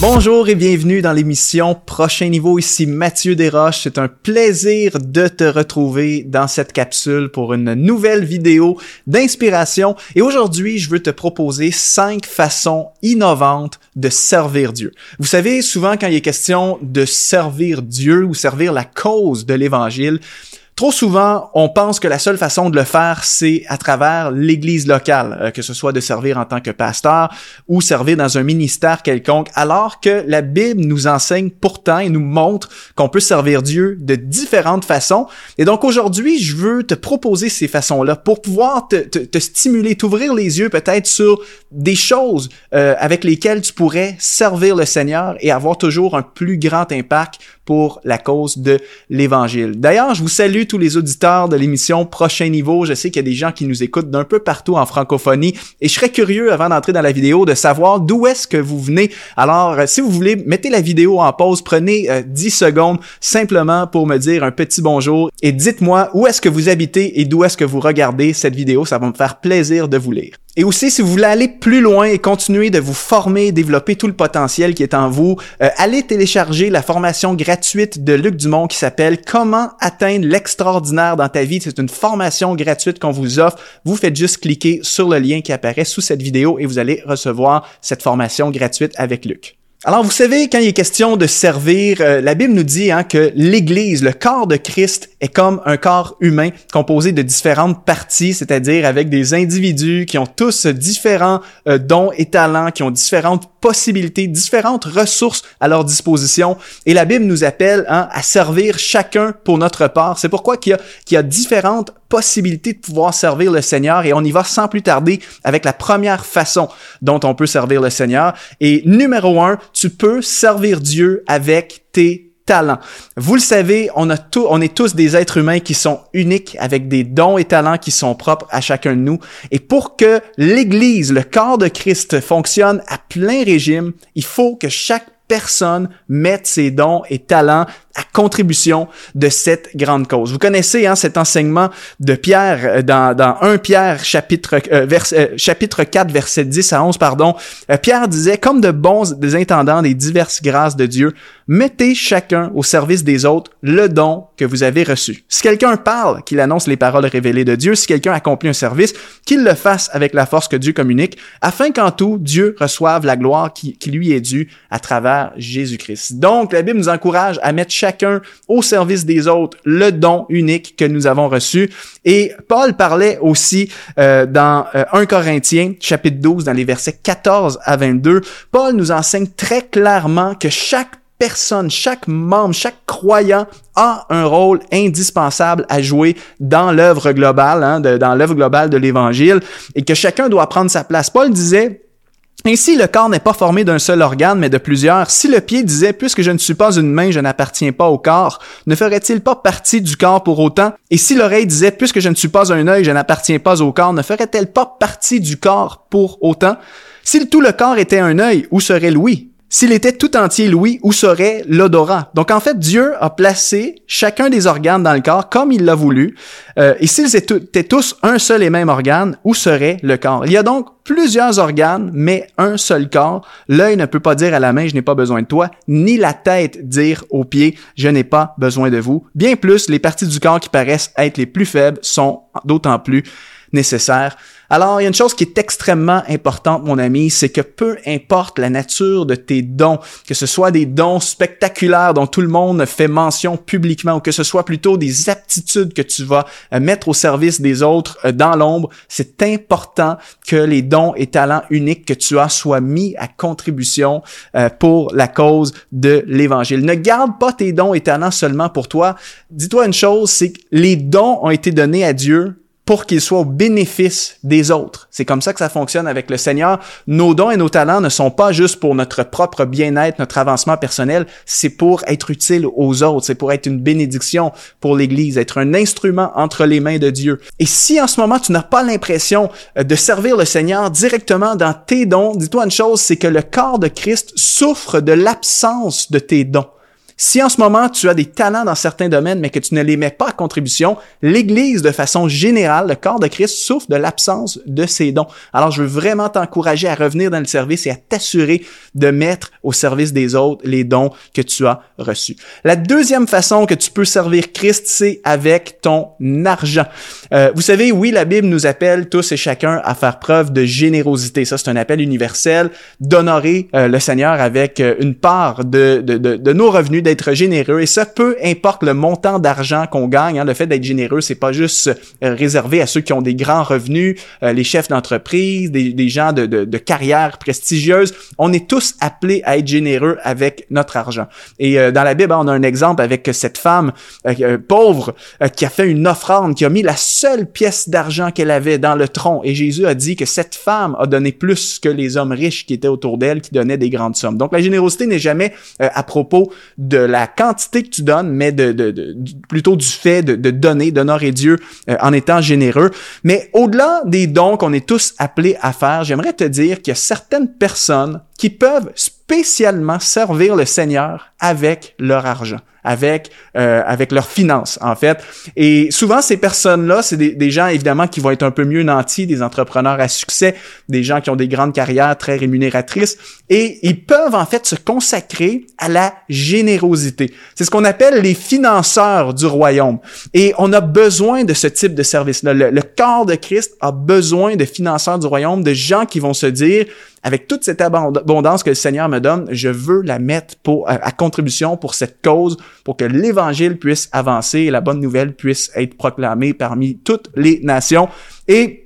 Bonjour et bienvenue dans l'émission Prochain Niveau. Ici Mathieu Desroches. C'est un plaisir de te retrouver dans cette capsule pour une nouvelle vidéo d'inspiration. Et aujourd'hui, je veux te proposer cinq façons innovantes de servir Dieu. Vous savez, souvent quand il est question de servir Dieu ou servir la cause de l'évangile, Trop souvent, on pense que la seule façon de le faire, c'est à travers l'Église locale, euh, que ce soit de servir en tant que pasteur ou servir dans un ministère quelconque, alors que la Bible nous enseigne pourtant et nous montre qu'on peut servir Dieu de différentes façons. Et donc aujourd'hui, je veux te proposer ces façons-là pour pouvoir te, stimuler, t'ouvrir les yeux peut-être sur des choses euh, avec lesquelles tu pourrais servir le Seigneur et avoir toujours un plus grand impact pour la cause de l'Évangile. D'ailleurs, je vous salue tous les auditeurs de l'émission Prochain Niveau. Je sais qu'il y a des gens qui nous écoutent d'un peu partout en francophonie et je serais curieux avant d'entrer dans la vidéo de savoir d'où est-ce que vous venez. Alors, euh, si vous voulez, mettez la vidéo en pause, prenez 10 euh, secondes simplement pour me dire un petit bonjour et dites-moi où est-ce que vous habitez et d'où est-ce que vous regardez cette vidéo. Ça va me faire plaisir de vous lire. Et aussi, si vous voulez aller plus loin et continuer de vous former, développer tout le potentiel qui est en vous, euh, allez télécharger la formation gratuite de Luc Dumont qui s'appelle Comment atteindre l'extraordinaire dans ta vie. C'est une formation gratuite qu'on vous offre. Vous faites juste cliquer sur le lien qui apparaît sous cette vidéo et vous allez recevoir cette formation gratuite avec Luc. Alors, vous savez, quand il est question de servir, euh, la Bible nous dit hein, que l'Église, le corps de Christ, est comme un corps humain composé de différentes parties, c'est-à-dire avec des individus qui ont tous différents euh, dons et talents, qui ont différentes possibilités, différentes ressources à leur disposition. Et la Bible nous appelle hein, à servir chacun pour notre part. C'est pourquoi qu'il y, a, qu'il y a différentes possibilités de pouvoir servir le Seigneur et on y va sans plus tarder avec la première façon dont on peut servir le Seigneur. Et numéro un, tu peux servir Dieu avec tes talents. Vous le savez, on est tous des êtres humains qui sont uniques avec des dons et talents qui sont propres à chacun de nous. Et pour que l'Église, le corps de Christ fonctionne à plein régime, il faut que chaque personne mette ses dons et talents à contribution de cette grande cause. Vous connaissez hein, cet enseignement de Pierre euh, dans, dans 1 Pierre chapitre, euh, euh, chapitre 4 verset 10 à 11 pardon. Pierre disait comme de bons des intendants des diverses grâces de Dieu, mettez chacun au service des autres le don que vous avez reçu. Si quelqu'un parle, qu'il annonce les paroles révélées de Dieu, si quelqu'un accomplit un service, qu'il le fasse avec la force que Dieu communique, afin qu'en tout Dieu reçoive la gloire qui, qui lui est due à travers Jésus-Christ. Donc la Bible nous encourage à mettre chacun au service des autres le don unique que nous avons reçu. Et Paul parlait aussi euh, dans 1 euh, Corinthiens chapitre 12 dans les versets 14 à 22. Paul nous enseigne très clairement que chaque personne, chaque membre, chaque croyant a un rôle indispensable à jouer dans l'œuvre globale, hein, dans l'œuvre globale de l'Évangile, et que chacun doit prendre sa place. Paul disait, ainsi, le corps n'est pas formé d'un seul organe, mais de plusieurs. Si le pied disait, puisque je ne suis pas une main, je n'appartiens pas au corps, ne ferait-il pas partie du corps pour autant? Et si l'oreille disait, puisque je ne suis pas un œil, je n'appartiens pas au corps, ne ferait-elle pas partie du corps pour autant? Si tout le corps était un œil, où serait l'ouïe? S'il était tout entier Louis, où serait l'odorat? Donc en fait, Dieu a placé chacun des organes dans le corps comme il l'a voulu. Euh, et s'ils étaient tous un seul et même organe, où serait le corps? Il y a donc plusieurs organes, mais un seul corps. L'œil ne peut pas dire à la main, je n'ai pas besoin de toi, ni la tête dire aux pieds, je n'ai pas besoin de vous. Bien plus, les parties du corps qui paraissent être les plus faibles sont d'autant plus nécessaires. Alors, il y a une chose qui est extrêmement importante, mon ami, c'est que peu importe la nature de tes dons, que ce soit des dons spectaculaires dont tout le monde fait mention publiquement ou que ce soit plutôt des aptitudes que tu vas euh, mettre au service des autres euh, dans l'ombre, c'est important que les dons et talents uniques que tu as soient mis à contribution euh, pour la cause de l'évangile. Ne garde pas tes dons et talents seulement pour toi. Dis-toi une chose, c'est que les dons ont été donnés à Dieu pour qu'il soit au bénéfice des autres. C'est comme ça que ça fonctionne avec le Seigneur. Nos dons et nos talents ne sont pas juste pour notre propre bien-être, notre avancement personnel, c'est pour être utile aux autres, c'est pour être une bénédiction pour l'Église, être un instrument entre les mains de Dieu. Et si en ce moment tu n'as pas l'impression euh, de servir le Seigneur directement dans tes dons, dis-toi une chose, c'est que le corps de Christ souffre de l'absence de tes dons. Si en ce moment tu as des talents dans certains domaines mais que tu ne les mets pas à contribution, l'Église de façon générale, le corps de Christ souffre de l'absence de ces dons. Alors je veux vraiment t'encourager à revenir dans le service et à t'assurer de mettre au service des autres les dons que tu as reçus. La deuxième façon que tu peux servir Christ, c'est avec ton argent. Euh, vous savez, oui, la Bible nous appelle tous et chacun à faire preuve de générosité. Ça, c'est un appel universel d'honorer euh, le Seigneur avec euh, une part de, nos revenus, d'être généreux. Et ça, peu importe le montant d'argent qu'on gagne. Hein, le fait d'être généreux, c'est pas juste réservé à ceux qui ont des grands revenus, les chefs d'entreprise, des, des, gens de, de, de carrière prestigieuse. On est tous appelés à être généreux avec notre argent. Et dans la Bible, on a un exemple avec cette femme pauvre qui a fait une offrande, qui a mis la seule pièce d'argent qu'elle avait dans le tronc. Et Jésus a dit que cette femme a donné plus que les hommes riches qui étaient autour d'elle, qui donnaient des grandes sommes. Donc la générosité n'est jamais euh, à propos de la quantité que tu donnes, mais de, de, plutôt du fait de, de donner, d'honorer Dieu euh, en étant généreux. Mais au-delà des dons qu'on est tous appelés à faire, j'aimerais te dire qu'il y a certaines personnes qui peuvent spécialement servir le Seigneur avec leur argent avec euh, avec leurs finances en fait. Et souvent ces personnes-là, c'est des, des, gens évidemment qui vont être un peu mieux nantis, des entrepreneurs à succès, des gens qui ont des grandes carrières très rémunératrices et ils peuvent en fait se consacrer à la générosité. C'est ce qu'on appelle les financeurs du royaume. Et on a besoin de ce type de service-là. Le, le corps de Christ a besoin de financeurs du royaume, de gens qui vont se dire avec toute cette abondance que le Seigneur me donne, je veux la mettre à, contribution pour cette cause, pour que l'Évangile puisse avancer et la bonne nouvelle puisse être proclamée parmi toutes les nations. Et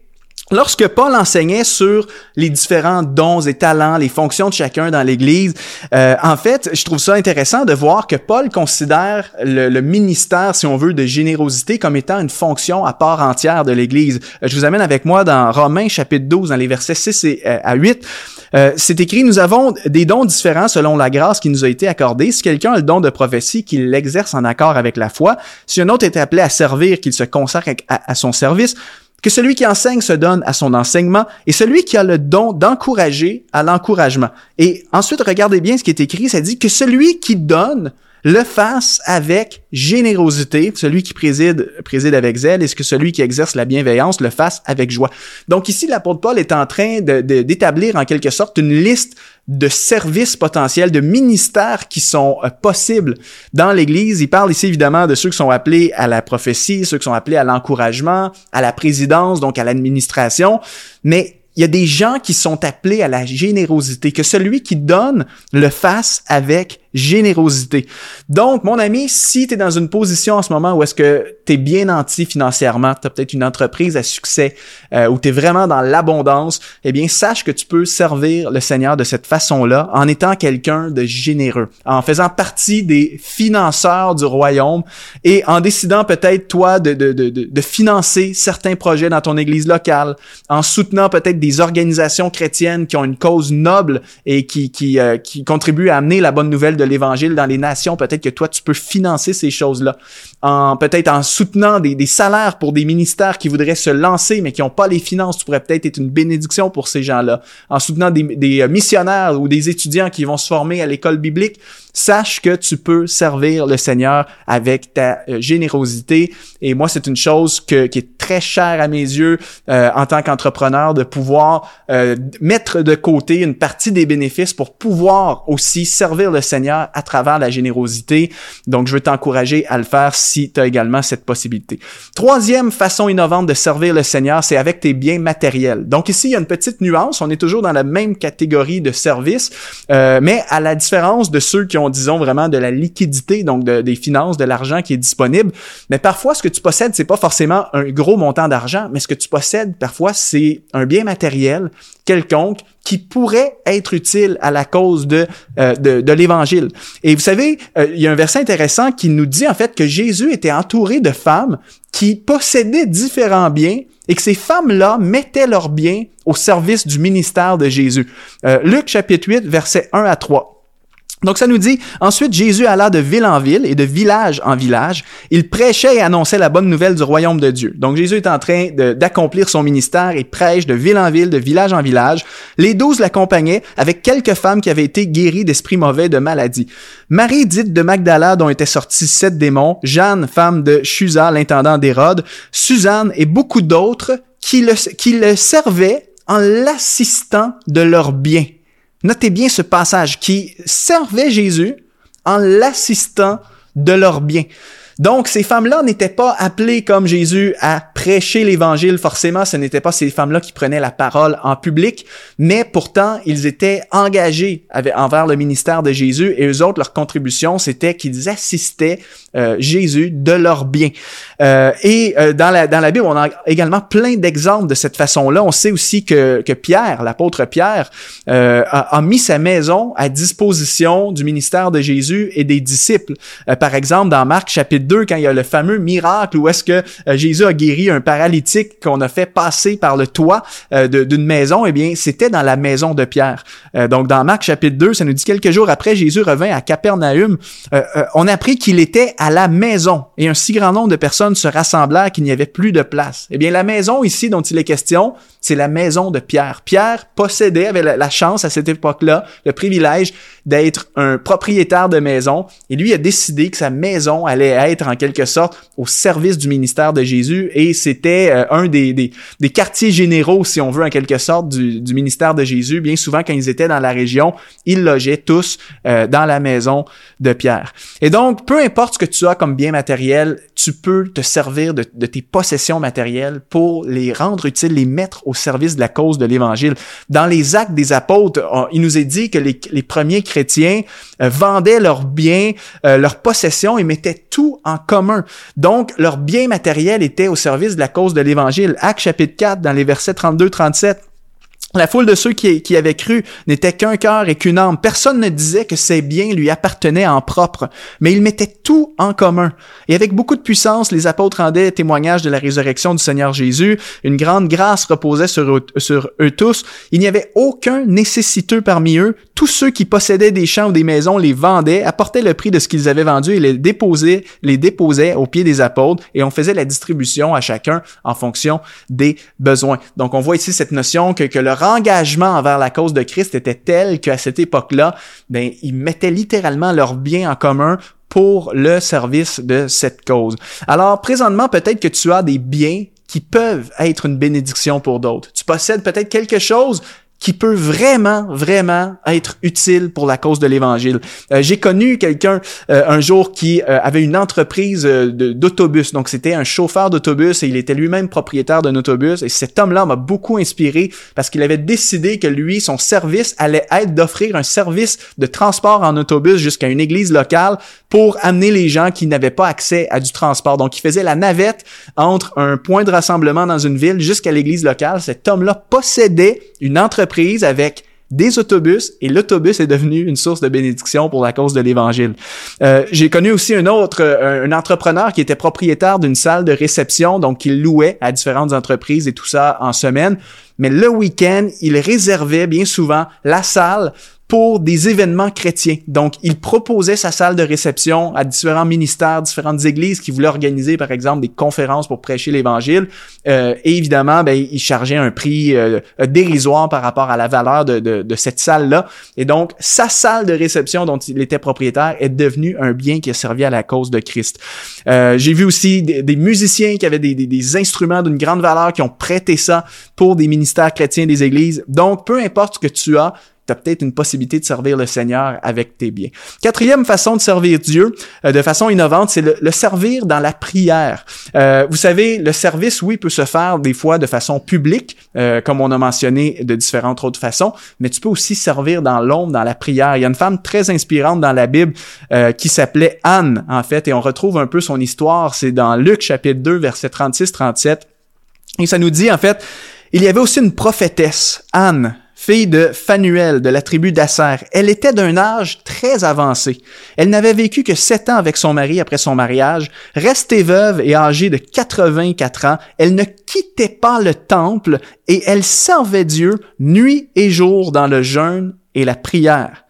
Lorsque Paul enseignait sur les différents dons et talents, les fonctions de chacun dans l'Église, euh, en fait, je trouve ça intéressant de voir que Paul considère le, le, ministère, si on veut, de générosité comme étant une fonction à part entière de l'Église. Euh, je vous amène avec moi dans Romains chapitre 12, dans les versets 6 et, euh, à 8. Euh, c'est écrit, nous avons des dons différents selon la grâce qui nous a été accordée. Si quelqu'un a le don de prophétie, qu'il l'exerce en accord avec la foi. Si un autre est appelé à servir, qu'il se consacre à son service que celui qui enseigne se donne à son enseignement et celui qui a le don d'encourager à l'encouragement. Et ensuite, regardez bien ce qui est écrit, ça dit que celui qui donne le fasse avec générosité, celui qui préside, préside avec zèle, et ce que celui qui exerce la bienveillance le fasse avec joie. Donc ici, l'apôtre Paul est en train d'établir en quelque sorte une liste de services potentiels, de ministères qui sont euh, possibles dans l'Église. Il parle ici évidemment de ceux qui sont appelés à la prophétie, ceux qui sont appelés à l'encouragement, à la présidence, donc à l'administration, mais il y a des gens qui sont appelés à la générosité, que celui qui donne le fasse avec générosité. Donc, mon ami, si tu es dans une position en ce moment où est-ce que tu es bien anti financièrement, tu as peut-être une entreprise à succès, euh, où tu es vraiment dans l'abondance, eh bien, sache que tu peux servir le Seigneur de cette façon-là en étant quelqu'un de généreux, en faisant partie des financeurs du royaume et en décidant peut-être, toi, de, de, de, de financer certains projets dans ton église locale, en soutenant peut-être des organisations chrétiennes qui ont une cause noble et qui, qui, euh, qui contribuent à amener la bonne nouvelle de l'évangile dans les nations. Peut-être que toi, tu peux financer ces choses-là. En, peut-être en soutenant des, des, salaires pour des ministères qui voudraient se lancer, mais qui n'ont pas les finances. Tu pourrais peut-être être une bénédiction pour ces gens-là. En soutenant des, des euh, missionnaires ou des étudiants qui vont se former à l'école biblique sache que tu peux servir le Seigneur avec ta euh, générosité. Et moi, c'est une chose que, qui est très chère à mes yeux euh, en tant qu'entrepreneur de pouvoir euh, mettre de côté une partie des bénéfices pour pouvoir aussi servir le Seigneur à travers la générosité. Donc, je veux t'encourager à le faire si tu as également cette possibilité. Troisième façon innovante de servir le Seigneur, c'est avec tes biens matériels. Donc ici, il y a une petite nuance. On est toujours dans la même catégorie de services, mais à la différence de ceux qui ont disons vraiment de la liquidité, donc des finances, de l'argent qui est disponible. Mais parfois, ce que tu possèdes, c'est pas forcément un gros montant d'argent, mais ce que tu possèdes, parfois, c'est un bien matériel quelconque qui pourrait être utile à la cause de, euh, de, l'Évangile. Et vous savez, euh, il y a un verset intéressant qui nous dit en fait que Jésus était entouré de femmes qui possédaient différents biens et que ces femmes-là mettaient leurs biens au service du ministère de Jésus. Euh, Luc chapitre 8, verset 1 à 3. Donc ça nous dit, ensuite Jésus alla de ville en ville et de village en village. Il prêchait et annonçait la bonne nouvelle du royaume de Dieu. Donc Jésus est en train d'accomplir son ministère et prêche de ville en ville, de village en village. Les douze l'accompagnaient avec quelques femmes qui avaient été guéries d'esprits mauvais, de maladies. Marie dite de Magdala dont étaient sortis sept démons, Jeanne, femme de Chusa, l'intendant d'Hérode, Suzanne et beaucoup d'autres qui le, qui le servaient en l'assistant de leurs biens. Notez bien ce passage qui servait Jésus en l'assistant de leur bien. Donc, ces femmes-là n'étaient pas appelées comme Jésus à prêcher l'Évangile. Forcément, ce n'étaient pas ces femmes-là qui prenaient la parole en public, mais pourtant, ils étaient engagés envers le ministère de Jésus et eux autres, leur contribution, c'était qu'ils assistaient euh, Jésus de leur bien. Euh, et euh, dans, la, dans la Bible, on a également plein d'exemples de cette façon-là. On sait aussi que, que Pierre, l'apôtre Pierre, a, a, mis sa maison à disposition du ministère de Jésus et des disciples. par exemple, dans Marc chapitre 2, quand il y a le fameux miracle où est-ce que euh, Jésus a guéri un paralytique qu'on a fait passer par le toit euh, d'une maison, eh bien, c'était dans la maison de Pierre. Euh, donc, dans Marc chapitre 2, ça nous dit quelques jours après, Jésus revint à Capernaum. on a appris qu'il était à la maison et un si grand nombre de personnes se rassemblèrent qu'il n'y avait plus de place. Eh bien, la maison ici dont il est question, c'est la maison de Pierre. Pierre possédait, avait la, chance à cette époque-là, le privilège d'être un propriétaire de maison. Et lui a décidé que sa maison allait être en quelque sorte au service du ministère de Jésus. Et c'était euh, un des, des, quartiers généraux, si on veut, en quelque sorte, du, ministère de Jésus. Bien souvent, quand ils étaient dans la région, ils logeaient tous euh, dans la maison de Pierre. Et donc, peu importe ce que tu as comme bien matériel, tu peux te servir de, tes possessions matérielles pour les rendre utiles, les mettre au service de la cause de l'Évangile. Dans les actes des apôtres, il nous est dit que les, premiers chrétiens euh, vendaient leurs biens, leurs possessions et mettaient tout en commun. Donc, leurs biens matériels étaient au service de la cause de l'Évangile. Acte chapitre 4, dans les versets 32-37. La foule de ceux qui, avaient cru n'était qu'un cœur et qu'une âme. Personne ne disait que ses biens lui appartenaient en propre, mais ils mettaient tout en commun. Et avec beaucoup de puissance, les apôtres rendaient témoignage de la résurrection du Seigneur Jésus. Une grande grâce reposait sur eux, tous. Il n'y avait aucun nécessiteux parmi eux. Tous ceux qui possédaient des champs ou des maisons les vendaient, apportaient le prix de ce qu'ils avaient vendu et les déposaient, les déposaient au pied des apôtres et on faisait la distribution à chacun en fonction des besoins. Donc on voit ici cette notion que, que le engagement envers la cause de Christ était tel qu'à cette époque-là, ben, ils mettaient littéralement leurs biens en commun pour le service de cette cause. Alors, présentement, peut-être que tu as des biens qui peuvent être une bénédiction pour d'autres. Tu possèdes peut-être quelque chose qui peut vraiment, vraiment être utile pour la cause de l'Évangile. Euh, j'ai connu quelqu'un euh, un jour qui euh, avait une entreprise d'autobus. Donc, c'était un chauffeur d'autobus et il était lui-même propriétaire d'un autobus. Et cet homme-là m'a beaucoup inspiré parce qu'il avait décidé que lui, son service allait être d'offrir un service de transport en autobus jusqu'à une église locale pour amener les gens qui n'avaient pas accès à du transport. Donc, il faisait la navette entre un point de rassemblement dans une ville jusqu'à l'église locale. Cet homme-là possédait une entreprise avec des autobus et l'autobus est devenu une source de bénédiction pour la cause de l'évangile. Euh, j'ai connu aussi un autre, euh, un entrepreneur qui était propriétaire d'une salle de réception, donc il louait à différentes entreprises et tout ça en semaine. Mais le week-end, il réservait bien souvent la salle pour des événements chrétiens. Donc, il proposait sa salle de réception à différents ministères, différentes églises qui voulaient organiser, par exemple, des conférences pour prêcher l'Évangile. Euh, et évidemment, ben, il chargeait un prix euh, dérisoire par rapport à la valeur de, de, de cette salle-là. Et donc, sa salle de réception dont il était propriétaire est devenue un bien qui a servi à la cause de Christ. Euh, J'ai vu aussi des, des, musiciens qui avaient des, des, des instruments d'une grande valeur qui ont prêté ça pour des ministères chrétiens des églises. Donc, peu importe ce que tu as, tu as peut-être une possibilité de servir le Seigneur avec tes biens. Quatrième façon de servir Dieu euh, de façon innovante, c'est le, servir dans la prière. Euh, vous savez, le service, oui, peut se faire des fois de façon publique, euh, comme on a mentionné de différentes autres façons, mais tu peux aussi servir dans l'ombre, dans la prière. Il y a une femme très inspirante dans la Bible qui s'appelait Anne, en fait, et on retrouve un peu son histoire. C'est dans Luc chapitre 2, verset 36-37. Et ça nous dit, en fait, il y avait aussi une prophétesse, Anne, fille de Phanuel de la tribu d'Asser. Elle était d'un âge très avancé. Elle n'avait vécu que sept ans avec son mari après son mariage. Restée veuve et âgée de 84 ans, elle ne quittait pas le temple et elle servait Dieu nuit et jour dans le jeûne et la prière.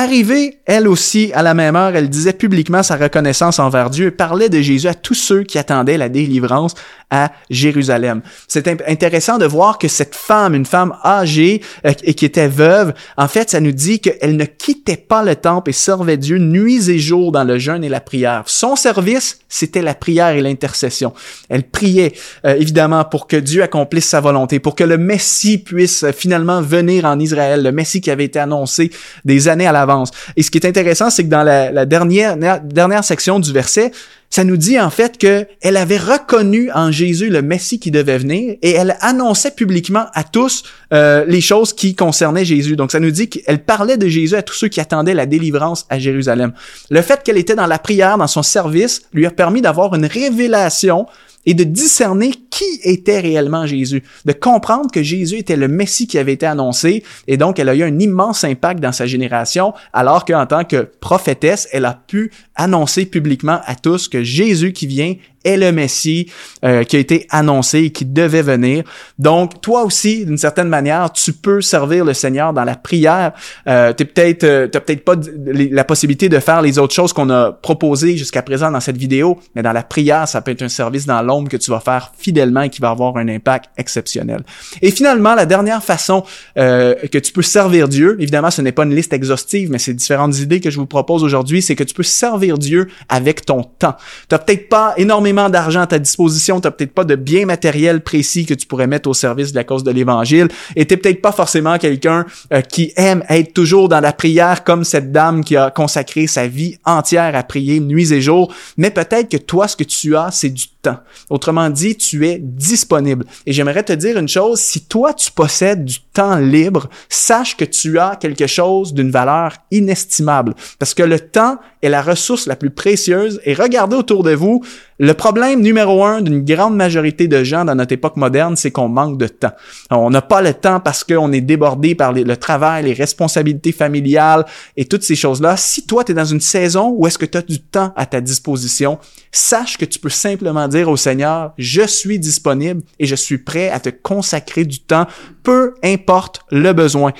Arrivée, elle aussi, à la même heure, elle disait publiquement sa reconnaissance envers Dieu et parlait de Jésus à tous ceux qui attendaient la délivrance à Jérusalem. C'est intéressant de voir que cette femme, une femme âgée euh, et qui était veuve, en fait, ça nous dit qu'elle ne quittait pas le temple et servait Dieu nuit et jour dans le jeûne et la prière. Son service, c'était la prière et l'intercession. Elle priait, euh, évidemment, pour que Dieu accomplisse sa volonté, pour que le Messie puisse finalement venir en Israël, le Messie qui avait été annoncé des années à l'avance. Et ce qui est intéressant, c'est que dans la, dernière, section du verset, ça nous dit en fait qu'elle avait reconnu en Jésus le Messie qui devait venir et elle annonçait publiquement à tous euh, les choses qui concernaient Jésus. Donc ça nous dit qu'elle parlait de Jésus à tous ceux qui attendaient la délivrance à Jérusalem. Le fait qu'elle était dans la prière, dans son service, lui a permis d'avoir une révélation et de discerner qui était réellement Jésus, de comprendre que Jésus était le Messie qui avait été annoncé, et donc elle a eu un immense impact dans sa génération, alors qu'en tant que prophétesse, elle a pu annoncer publiquement à tous que Jésus qui vient est le Messie euh, qui a été annoncé et qui devait venir. Donc, toi aussi, d'une certaine manière, tu peux servir le Seigneur dans la prière. Euh, tu peut-être, euh, peut-être pas la possibilité de faire les autres choses qu'on a proposées jusqu'à présent dans cette vidéo, mais dans la prière, ça peut être un service dans l'ombre que tu vas faire fidèlement et qui va avoir un impact exceptionnel. Et finalement, la dernière façon euh, que tu peux servir Dieu, évidemment, ce n'est pas une liste exhaustive, mais c'est différentes idées que je vous propose aujourd'hui, c'est que tu peux servir Dieu avec ton temps. Tu peut-être pas énormément d'argent à ta disposition, t'as peut-être pas de bien matériel précis que tu pourrais mettre au service de la cause de l'évangile, et t'es peut-être pas forcément quelqu'un euh, qui aime être toujours dans la prière comme cette dame qui a consacré sa vie entière à prier nuit et jour, mais peut-être que toi, ce que tu as, c'est du temps. Autrement dit, tu es disponible. Et j'aimerais te dire une chose, si toi, tu possèdes du temps libre, sache que tu as quelque chose d'une valeur inestimable. Parce que le temps est la ressource la plus précieuse. Et regardez autour de vous, le problème numéro un d'une grande majorité de gens dans notre époque moderne, c'est qu'on manque de temps. On n'a pas le temps parce qu'on est débordé par le travail, les responsabilités familiales et toutes ces choses-là. Si toi, tu es dans une saison où est-ce que tu as du temps à ta disposition, sache que tu peux simplement dire au Seigneur, je suis disponible et je suis prêt à te consacrer du temps, peu importe le besoin.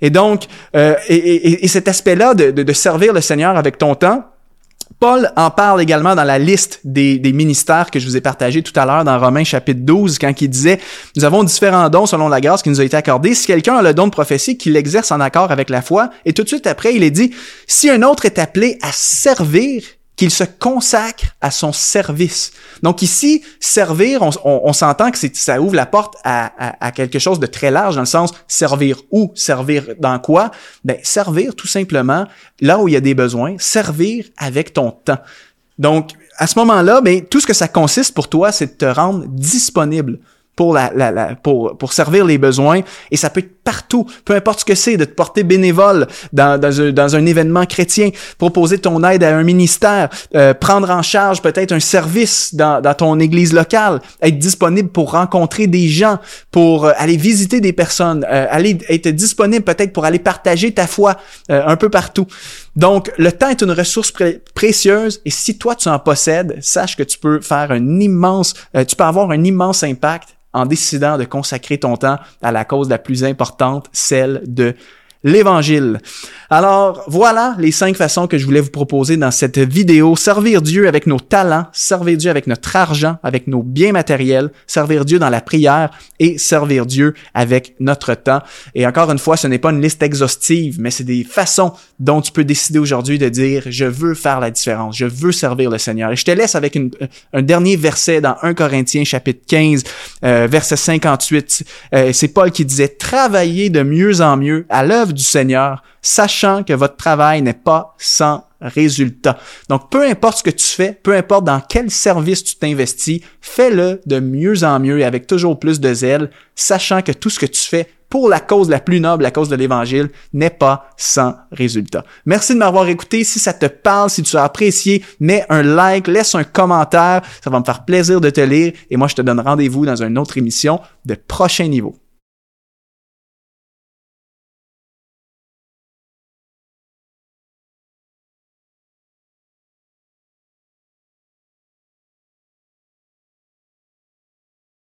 Et donc, euh, et, cet aspect-là de, de servir le Seigneur avec ton temps, Paul en parle également dans la liste des, ministères que je vous ai partagé tout à l'heure dans Romains chapitre 12, quand il disait, nous avons différents dons selon la grâce qui nous a été accordée. Si quelqu'un a le don de prophétie, qu'il l'exerce en accord avec la foi. Et tout de suite après, il est dit, si un autre est appelé à servir, qu'il se consacre à son service. Donc ici, servir, on, s'entend que ça ouvre la porte à, quelque chose de très large, dans le sens servir où, servir dans quoi? Ben, servir tout simplement là où il y a des besoins, servir avec ton temps. Donc à ce moment-là, ben, tout ce que ça consiste pour toi, c'est de te rendre disponible pour, la, la, la, pour, pour servir les besoins. Et ça peut être partout, peu importe ce que c'est, de te porter bénévole dans, dans, un, dans un événement chrétien, proposer ton aide à un ministère, euh, prendre en charge peut-être un service dans, dans ton église locale, être disponible pour rencontrer des gens, pour euh, aller visiter des personnes, euh, aller être disponible peut-être pour aller partager ta foi un peu partout. Donc, le temps est une ressource précieuse et si toi tu en possèdes, sache que tu peux faire un immense, tu peux avoir un immense impact en décidant de consacrer ton temps à la cause la plus importante, celle de l'Évangile. Alors, voilà les cinq façons que je voulais vous proposer dans cette vidéo. Servir Dieu avec nos talents, servir Dieu avec notre argent, avec nos biens matériels, servir Dieu dans la prière et servir Dieu avec notre temps. Et encore une fois, ce n'est pas une liste exhaustive, mais c'est des façons dont tu peux décider aujourd'hui de dire, je veux faire la différence, je veux servir le Seigneur. Et je te laisse avec un dernier verset dans 1 Corinthiens chapitre 15, euh, verset 58. Euh, c'est Paul qui disait, travaillez de mieux en mieux à du Seigneur, sachant que votre travail n'est pas sans résultat. Donc, peu importe ce que tu fais, peu importe dans quel service tu t'investis, fais-le de mieux en mieux et avec toujours plus de zèle, sachant que tout ce que tu fais pour la cause la plus noble, la cause de l'Évangile, n'est pas sans résultat. Merci de m'avoir écouté. Si ça te parle, si tu as apprécié, mets un like, laisse un commentaire. Ça va me faire plaisir de te lire. Et moi, je te donne rendez-vous dans une autre émission de prochain niveau.